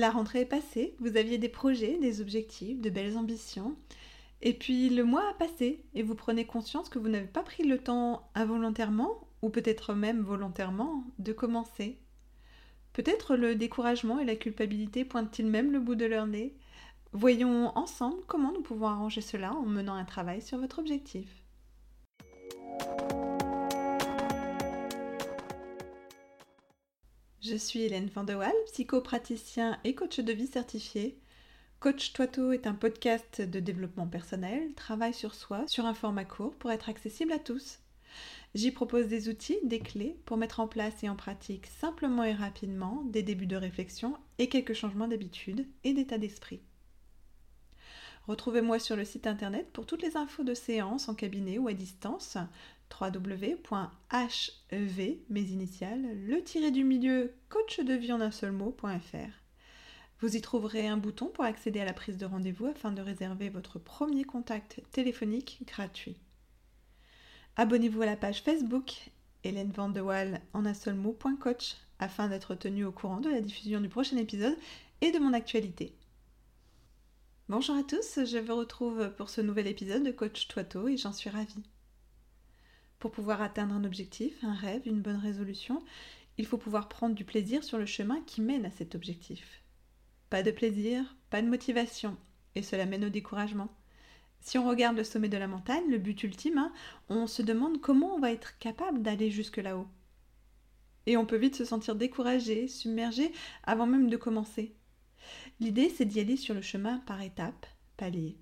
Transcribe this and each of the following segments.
La rentrée est passée, vous aviez des projets, des objectifs, de belles ambitions. Et puis le mois a passé et vous prenez conscience que vous n'avez pas pris le temps involontairement, ou peut-être même volontairement, de commencer. Peut-être le découragement et la culpabilité pointent-ils même le bout de leur nez. Voyons ensemble comment nous pouvons arranger cela en menant un travail sur votre objectif. Je suis Hélène Vandewal, psychopraticien et coach de vie certifié. Coach Toito est un podcast de développement personnel, travail sur soi, sur un format court pour être accessible à tous. J'y propose des outils, des clés pour mettre en place et en pratique simplement et rapidement des débuts de réflexion et quelques changements d'habitude et d'état d'esprit. Retrouvez-moi sur le site internet pour toutes les infos de séances en cabinet ou à distance www.hev, mes initiales, le tiré du milieu coach de vie en un seul mot.fr. Vous y trouverez un bouton pour accéder à la prise de rendez-vous afin de réserver votre premier contact téléphonique gratuit. Abonnez-vous à la page Facebook Hélène Vandewal en un seul mot.coach afin d'être tenu au courant de la diffusion du prochain épisode et de mon actualité. Bonjour à tous, je vous retrouve pour ce nouvel épisode de Coach Toito et j'en suis ravie. Pour pouvoir atteindre un objectif, un rêve, une bonne résolution, il faut pouvoir prendre du plaisir sur le chemin qui mène à cet objectif. Pas de plaisir, pas de motivation, et cela mène au découragement. Si on regarde le sommet de la montagne, le but ultime, hein, on se demande comment on va être capable d'aller jusque là-haut. Et on peut vite se sentir découragé, submergé, avant même de commencer. L'idée, c'est d'y aller sur le chemin par étapes, paliers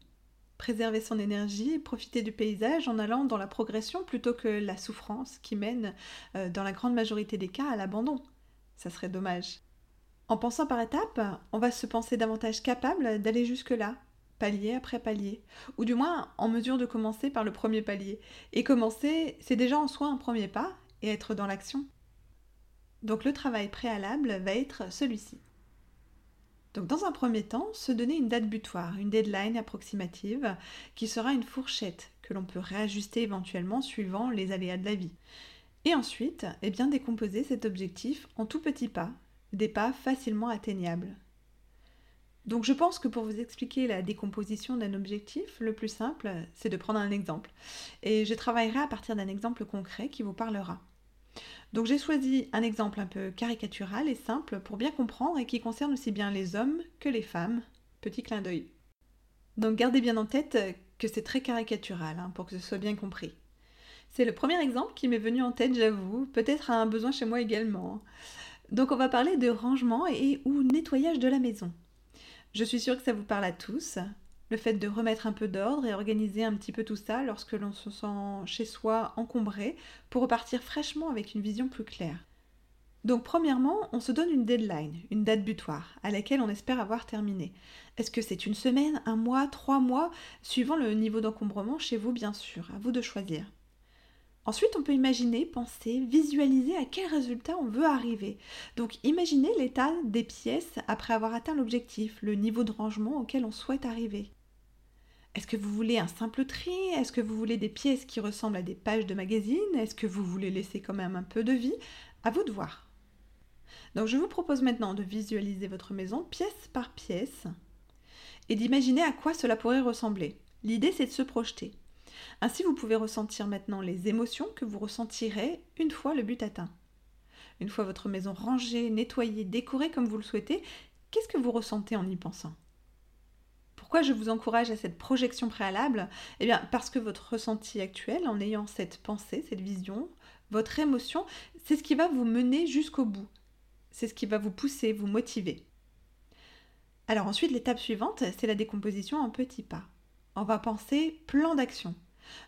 préserver son énergie profiter du paysage en allant dans la progression plutôt que la souffrance qui mène, euh, dans la grande majorité des cas, à l'abandon. Ça serait dommage. En pensant par étapes, on va se penser davantage capable d'aller jusque-là, palier après palier, ou du moins en mesure de commencer par le premier palier. Et commencer, c'est déjà en soi un premier pas, et être dans l'action. Donc le travail préalable va être celui-ci. Donc dans un premier temps, se donner une date butoir, une deadline approximative, qui sera une fourchette que l'on peut réajuster éventuellement suivant les aléas de la vie. Et ensuite, eh bien décomposer cet objectif en tout petits pas, des pas facilement atteignables. Donc je pense que pour vous expliquer la décomposition d'un objectif, le plus simple, c'est de prendre un exemple. Et je travaillerai à partir d'un exemple concret qui vous parlera. Donc j'ai choisi un exemple un peu caricatural et simple pour bien comprendre et qui concerne aussi bien les hommes que les femmes. Petit clin d'œil. Donc gardez bien en tête que c'est très caricatural hein, pour que ce soit bien compris. C'est le premier exemple qui m'est venu en tête, j'avoue, peut-être à un besoin chez moi également. Donc on va parler de rangement et ou nettoyage de la maison. Je suis sûre que ça vous parle à tous le fait de remettre un peu d'ordre et organiser un petit peu tout ça lorsque l'on se sent chez soi encombré pour repartir fraîchement avec une vision plus claire. Donc premièrement, on se donne une deadline, une date butoir, à laquelle on espère avoir terminé. Est-ce que c'est une semaine, un mois, trois mois, suivant le niveau d'encombrement chez vous bien sûr, à vous de choisir. Ensuite, on peut imaginer, penser, visualiser à quel résultat on veut arriver. Donc imaginez l'état des pièces après avoir atteint l'objectif, le niveau de rangement auquel on souhaite arriver. Est-ce que vous voulez un simple tri? Est-ce que vous voulez des pièces qui ressemblent à des pages de magazine Est-ce que vous voulez laisser quand même un peu de vie? À vous de voir. Donc je vous propose maintenant de visualiser votre maison pièce par pièce et d'imaginer à quoi cela pourrait ressembler. L'idée c'est de se projeter. Ainsi vous pouvez ressentir maintenant les émotions que vous ressentirez une fois le but atteint. Une fois votre maison rangée, nettoyée, décorée comme vous le souhaitez, qu'est-ce que vous ressentez en y pensant? Pourquoi je vous encourage à cette projection préalable? Eh bien parce que votre ressenti actuel, en ayant cette pensée, cette vision, votre émotion, c'est ce qui va vous mener jusqu'au bout. C'est ce qui va vous pousser, vous motiver. Alors ensuite, l'étape suivante, c'est la décomposition en petits pas. On va penser plan d'action.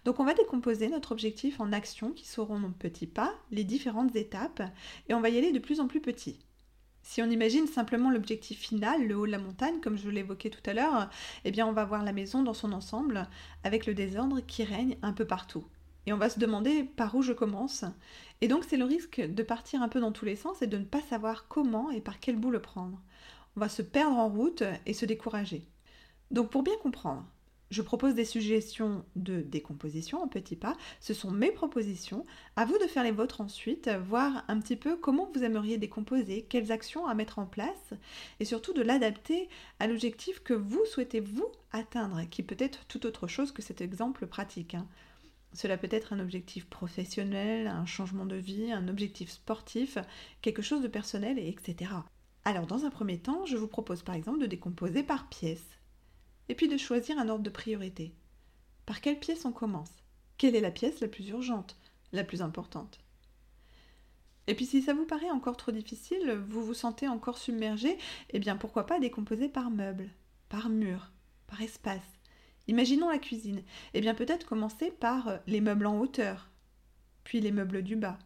Donc on va décomposer notre objectif en actions qui seront nos petits pas, les différentes étapes, et on va y aller de plus en plus petit. Si on imagine simplement l'objectif final, le haut de la montagne, comme je l'évoquais tout à l'heure, eh bien on va voir la maison dans son ensemble, avec le désordre qui règne un peu partout. Et on va se demander par où je commence. Et donc c'est le risque de partir un peu dans tous les sens et de ne pas savoir comment et par quel bout le prendre. On va se perdre en route et se décourager. Donc pour bien comprendre, Je propose des suggestions de décomposition en petits pas. Ce sont mes propositions. À vous de faire les vôtres ensuite, voir un petit peu comment vous aimeriez décomposer, quelles actions à mettre en place et surtout de l'adapter à l'objectif que vous souhaitez vous atteindre, qui peut être tout autre chose que cet exemple pratique. Hein. Cela peut être un objectif professionnel, un changement de vie, un objectif sportif, quelque chose de personnel, etc. Alors dans un premier temps, je vous propose par exemple de décomposer par pièce et puis de choisir un ordre de priorité. Par quelle pièce on commence? Quelle est la pièce la plus urgente, la plus importante? Et puis si ça vous paraît encore trop difficile, vous vous sentez encore submergé, eh bien pourquoi pas décomposer par meuble, par mur, par espace? Imaginons la cuisine. Eh bien peut-être commencer par les meubles en hauteur, puis les meubles du bas.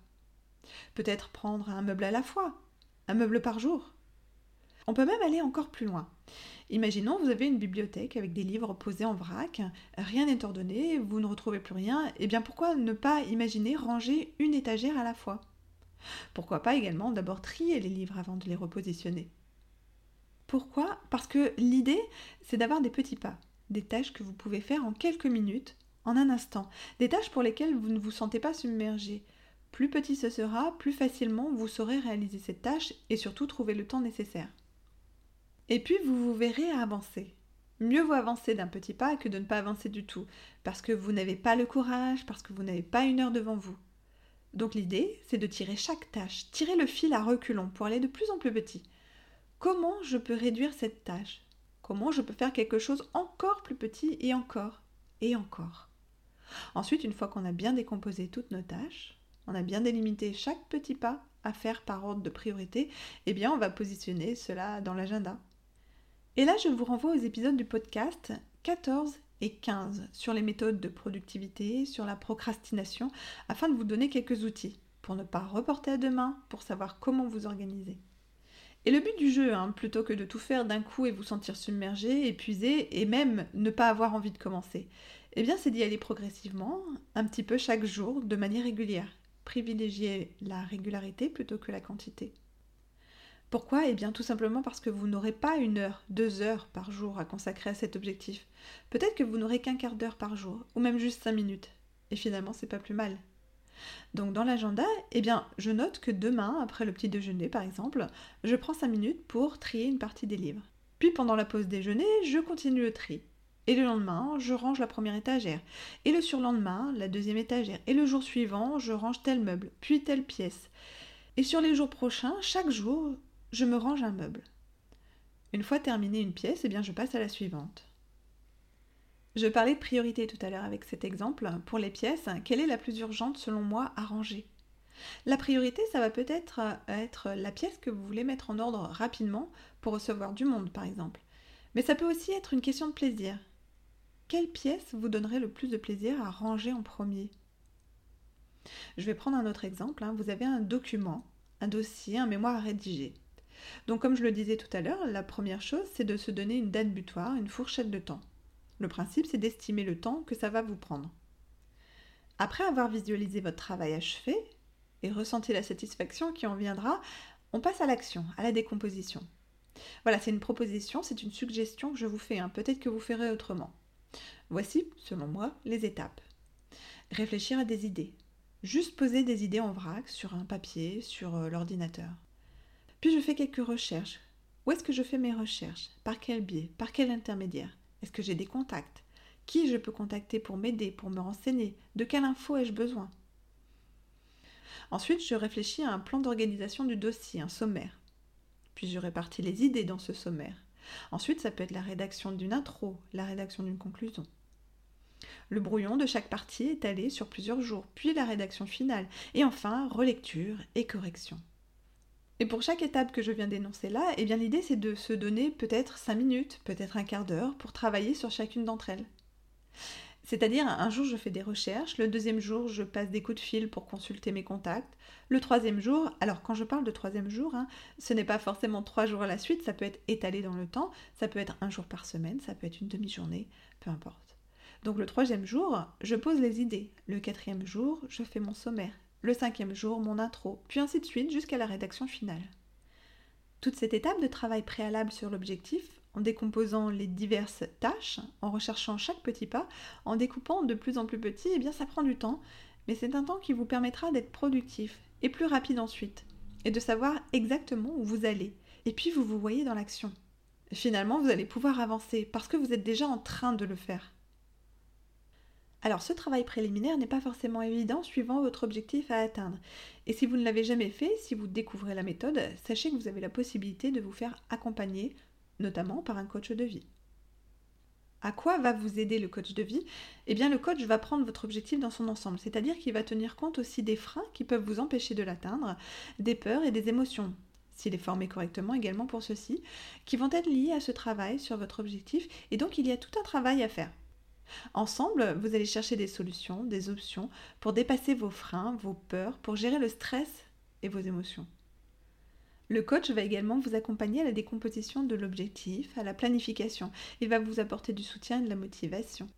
Peut-être prendre un meuble à la fois, un meuble par jour. On peut même aller encore plus loin. Imaginons, vous avez une bibliothèque avec des livres posés en vrac, rien n'est ordonné, vous ne retrouvez plus rien, et eh bien pourquoi ne pas imaginer ranger une étagère à la fois? Pourquoi pas également d'abord trier les livres avant de les repositionner? Pourquoi? Parce que l'idée, c'est d'avoir des petits pas, des tâches que vous pouvez faire en quelques minutes, en un instant, des tâches pour lesquelles vous ne vous sentez pas submergé. Plus petit ce sera, plus facilement vous saurez réaliser cette tâche et surtout trouver le temps nécessaire. Et puis vous vous verrez avancer. Mieux vaut avancer d'un petit pas que de ne pas avancer du tout, parce que vous n'avez pas le courage, parce que vous n'avez pas une heure devant vous. Donc l'idée, c'est de tirer chaque tâche, tirer le fil à reculons pour aller de plus en plus petit. Comment je peux réduire cette tâche? Comment je peux faire quelque chose encore plus petit et encore et encore? Ensuite, une fois qu'on a bien décomposé toutes nos tâches, on a bien délimité chaque petit pas à faire par ordre de priorité, eh bien on va positionner cela dans l'agenda. Et là, je vous renvoie aux épisodes du podcast 14 et 15 sur les méthodes de productivité, sur la procrastination, afin de vous donner quelques outils pour ne pas reporter à demain, pour savoir comment vous organiser. Et le but du jeu, hein, plutôt que de tout faire d'un coup et vous sentir submergé, épuisé, et même ne pas avoir envie de commencer, eh bien c'est d'y aller progressivement, un petit peu chaque jour, de manière régulière. Privilégier la régularité plutôt que la quantité. Pourquoi? Eh bien tout simplement parce que vous n'aurez pas une heure, deux heures par jour à consacrer à cet objectif. Peut-être que vous n'aurez qu'un quart d'heure par jour, ou même juste cinq minutes. Et finalement, c'est pas plus mal. Donc dans l'agenda, eh bien, je note que demain, après le petit déjeuner par exemple, je prends cinq minutes pour trier une partie des livres. Puis pendant la pause déjeuner, je continue le tri. Et le lendemain, je range la première étagère. Et le surlendemain, la deuxième étagère. Et le jour suivant, je range tel meuble, puis telle pièce. Et sur les jours prochains, chaque jour, je me range un meuble. Une fois terminée une pièce, eh bien je passe à la suivante. Je parlais de priorité tout à l'heure avec cet exemple. Pour les pièces, quelle est la plus urgente selon moi à ranger? La priorité, ça va peut-être être la pièce que vous voulez mettre en ordre rapidement pour recevoir du monde, par exemple. Mais ça peut aussi être une question de plaisir. Quelle pièce vous donnerait le plus de plaisir à ranger en premier? Je vais prendre un autre exemple. Hein. Vous avez un document, un dossier, un mémoire à rédiger. Donc comme je le disais tout à l'heure, la première chose, c'est de se donner une date butoir, une fourchette de temps. Le principe, c'est d'estimer le temps que ça va vous prendre. Après avoir visualisé votre travail achevé et ressenti la satisfaction qui en viendra, on passe à l'action, à la décomposition. Voilà, c'est une proposition, c'est une suggestion que je vous fais. Hein. Peut-être que vous ferez autrement. Voici, selon moi, les étapes. Réfléchir à des idées. Juste poser des idées en vrac sur un papier, sur euh, l'ordinateur. Puis je fais quelques recherches. Où est-ce que je fais mes recherches? Par quel biais? Par quel intermédiaire? Est-ce que j'ai des contacts? Qui je peux contacter pour m'aider, pour me renseigner? De quelle info ai-je besoin? Ensuite, je réfléchis à un plan d'organisation du dossier, un sommaire. Puis je répartis les idées dans ce sommaire. Ensuite, ça peut être la rédaction d'une intro, la rédaction d'une conclusion. Le brouillon de chaque partie est allé sur plusieurs jours, puis la rédaction finale, et enfin relecture et correction. Et pour chaque étape que je viens d'énoncer là, eh bien l'idée c'est de se donner peut-être 5 minutes, peut-être un quart d'heure pour travailler sur chacune d'entre elles. C'est-à-dire, un jour je fais des recherches, le deuxième jour je passe des coups de fil pour consulter mes contacts, le troisième jour, alors quand je parle de troisième jour, hein, ce n'est pas forcément trois jours à la suite, ça peut être étalé dans le temps, ça peut être un jour par semaine, ça peut être une demi-journée, peu importe. Donc le troisième jour, je pose les idées, le quatrième jour, je fais mon sommaire, le cinquième jour mon intro, puis ainsi de suite jusqu'à la rédaction finale. Toute cette étape de travail préalable sur l'objectif en décomposant les diverses tâches, en recherchant chaque petit pas, en découpant de plus en plus petit, eh bien ça prend du temps, mais c'est un temps qui vous permettra d'être productif et plus rapide ensuite, et de savoir exactement où vous allez. Et puis vous vous voyez dans l'action. Finalement, vous allez pouvoir avancer parce que vous êtes déjà en train de le faire. Alors ce travail préliminaire n'est pas forcément évident suivant votre objectif à atteindre. Et si vous ne l'avez jamais fait, si vous découvrez la méthode, sachez que vous avez la possibilité de vous faire accompagner, notamment par un coach de vie. À quoi va vous aider le coach de vie? Eh bien le coach va prendre votre objectif dans son ensemble, c'est-à-dire qu'il va tenir compte aussi des freins qui peuvent vous empêcher de l'atteindre, des peurs et des émotions, s'il est formé correctement également pour ceci, qui vont être liés à ce travail sur votre objectif, et donc il y a tout un travail à faire. Ensemble, vous allez chercher des solutions, des options pour dépasser vos freins, vos peurs, pour gérer le stress et vos émotions. Le coach va également vous accompagner à la décomposition de l'objectif, à la planification. Il va vous apporter du soutien et de la motivation.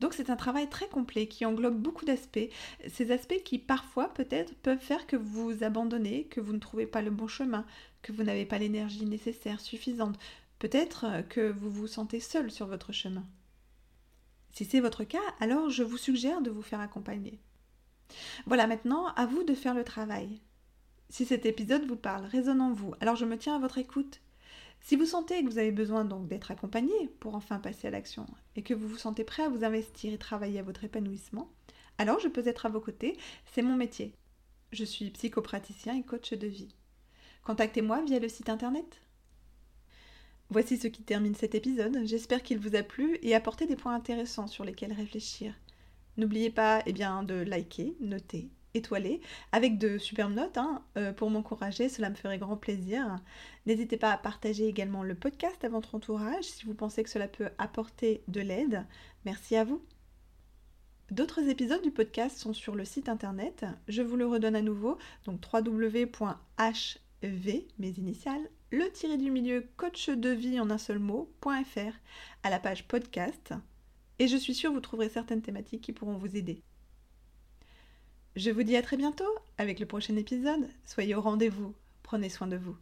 Donc c'est un travail très complet qui englobe beaucoup d'aspects, ces aspects qui parfois peut-être peuvent faire que vous abandonnez, que vous ne trouvez pas le bon chemin, que vous n'avez pas l'énergie nécessaire, suffisante, peut-être que vous vous sentez seul sur votre chemin. Si c'est votre cas, alors je vous suggère de vous faire accompagner. Voilà, maintenant, à vous de faire le travail. Si cet épisode vous parle, résonne en vous, alors je me tiens à votre écoute. Si vous sentez que vous avez besoin donc d'être accompagné pour enfin passer à l'action et que vous vous sentez prêt à vous investir et travailler à votre épanouissement, alors je peux être à vos côtés, c'est mon métier. Je suis psychopraticien et coach de vie. Contactez-moi via le site internet Voici ce qui termine cet épisode. J'espère qu'il vous a plu et apporté des points intéressants sur lesquels réfléchir. N'oubliez pas eh bien, de liker, noter, étoiler, avec de superbes notes hein, euh, pour m'encourager, cela me ferait grand plaisir. N'hésitez pas à partager également le podcast à votre entourage si vous pensez que cela peut apporter de l'aide. Merci à vous. D'autres épisodes du podcast sont sur le site internet. Je vous le redonne à nouveau, donc www.hv, mes initiales, le tiré du milieu coach de vie en un seul mot.fr à la page podcast et je suis sûre vous trouverez certaines thématiques qui pourront vous aider. Je vous dis à très bientôt avec le prochain épisode. Soyez au rendez-vous. Prenez soin de vous.